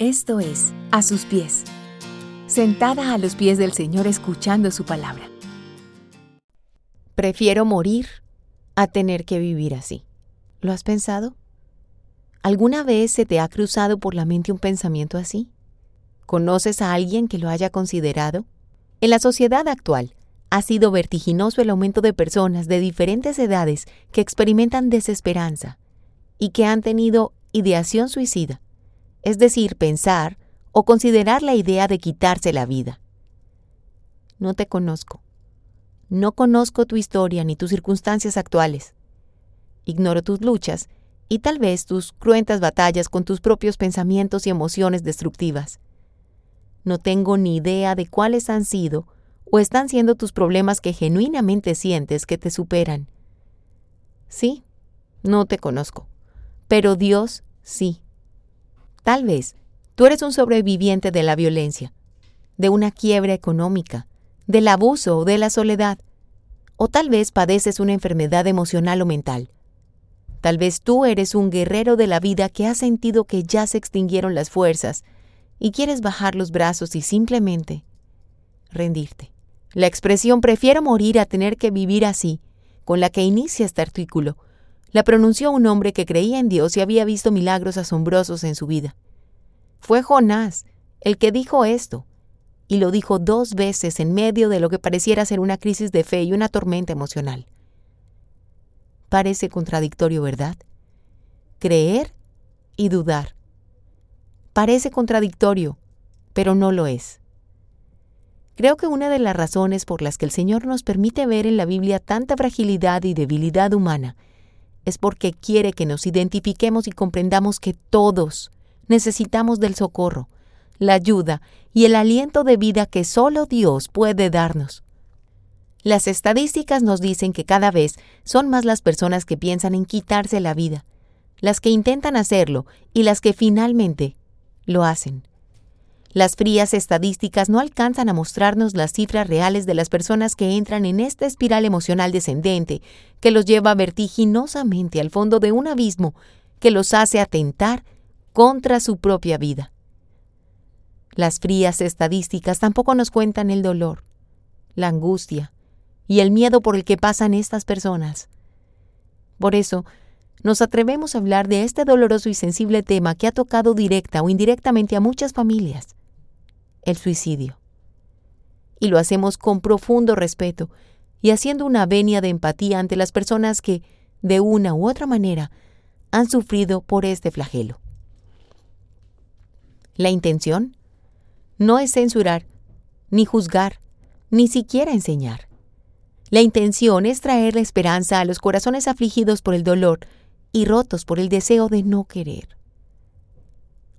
Esto es A sus pies, sentada a los pies del Señor escuchando su palabra. Prefiero morir a tener que vivir así. ¿Lo has pensado? ¿Alguna vez se te ha cruzado por la mente un pensamiento así? ¿Conoces a alguien que lo haya considerado? En la sociedad actual, ha sido vertiginoso el aumento de personas de diferentes edades que experimentan desesperanza y que han tenido ideación suicida, es decir, pensar o considerar la idea de quitarse la vida. No te conozco. No conozco tu historia ni tus circunstancias actuales. Ignoro tus luchas y tal vez tus cruentas batallas con tus propios pensamientos y emociones destructivas. No tengo ni idea de cuáles han sido o están siendo tus problemas que genuinamente sientes que te superan. Sí, no te conozco, pero Dios sí. Tal vez tú eres un sobreviviente de la violencia, de una quiebra económica, del abuso o de la soledad, o tal vez padeces una enfermedad emocional o mental. Tal vez tú eres un guerrero de la vida que ha sentido que ya se extinguieron las fuerzas y quieres bajar los brazos y simplemente rendirte. La expresión prefiero morir a tener que vivir así, con la que inicia este artículo, la pronunció un hombre que creía en Dios y había visto milagros asombrosos en su vida. Fue Jonás el que dijo esto, y lo dijo dos veces en medio de lo que pareciera ser una crisis de fe y una tormenta emocional. Parece contradictorio, ¿verdad? Creer y dudar. Parece contradictorio, pero no lo es. Creo que una de las razones por las que el Señor nos permite ver en la Biblia tanta fragilidad y debilidad humana es porque quiere que nos identifiquemos y comprendamos que todos necesitamos del socorro, la ayuda y el aliento de vida que solo Dios puede darnos. Las estadísticas nos dicen que cada vez son más las personas que piensan en quitarse la vida, las que intentan hacerlo y las que finalmente lo hacen. Las frías estadísticas no alcanzan a mostrarnos las cifras reales de las personas que entran en esta espiral emocional descendente que los lleva vertiginosamente al fondo de un abismo que los hace atentar contra su propia vida. Las frías estadísticas tampoco nos cuentan el dolor, la angustia y el miedo por el que pasan estas personas. Por eso, nos atrevemos a hablar de este doloroso y sensible tema que ha tocado directa o indirectamente a muchas familias el suicidio. Y lo hacemos con profundo respeto y haciendo una venia de empatía ante las personas que, de una u otra manera, han sufrido por este flagelo. La intención no es censurar, ni juzgar, ni siquiera enseñar. La intención es traer la esperanza a los corazones afligidos por el dolor y rotos por el deseo de no querer.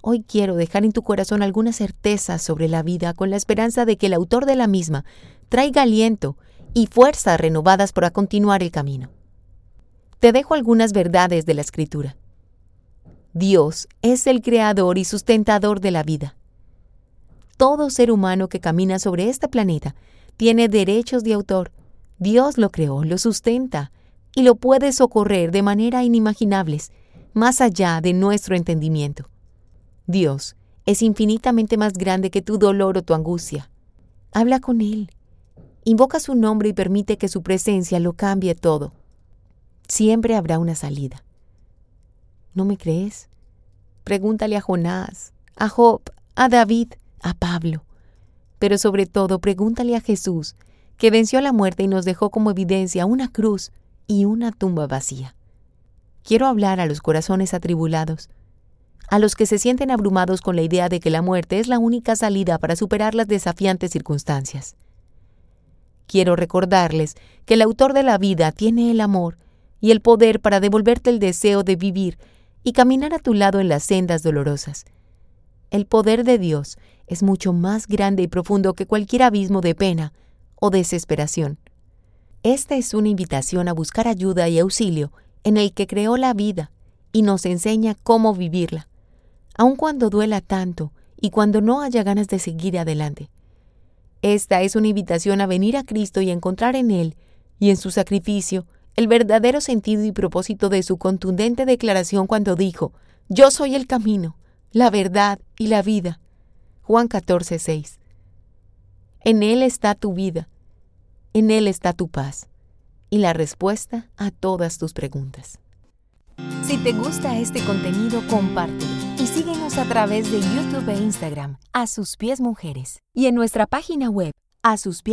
Hoy quiero dejar en tu corazón alguna certeza sobre la vida con la esperanza de que el autor de la misma traiga aliento y fuerzas renovadas para continuar el camino. Te dejo algunas verdades de la Escritura. Dios es el creador y sustentador de la vida. Todo ser humano que camina sobre este planeta tiene derechos de autor. Dios lo creó, lo sustenta y lo puede socorrer de manera inimaginables, más allá de nuestro entendimiento. Dios es infinitamente más grande que tu dolor o tu angustia. Habla con Él. Invoca su nombre y permite que su presencia lo cambie todo. Siempre habrá una salida. ¿No me crees? Pregúntale a Jonás, a Job, a David, a Pablo. Pero sobre todo pregúntale a Jesús, que venció la muerte y nos dejó como evidencia una cruz y una tumba vacía. Quiero hablar a los corazones atribulados a los que se sienten abrumados con la idea de que la muerte es la única salida para superar las desafiantes circunstancias. Quiero recordarles que el autor de la vida tiene el amor y el poder para devolverte el deseo de vivir y caminar a tu lado en las sendas dolorosas. El poder de Dios es mucho más grande y profundo que cualquier abismo de pena o desesperación. Esta es una invitación a buscar ayuda y auxilio en el que creó la vida y nos enseña cómo vivirla aun cuando duela tanto y cuando no haya ganas de seguir adelante. Esta es una invitación a venir a Cristo y encontrar en Él y en su sacrificio el verdadero sentido y propósito de su contundente declaración cuando dijo, Yo soy el camino, la verdad y la vida. Juan 14, 6. En Él está tu vida, en Él está tu paz y la respuesta a todas tus preguntas. Si te gusta este contenido, compártelo y síguenos a través de YouTube e Instagram, a sus pies mujeres, y en nuestra página web, a sus.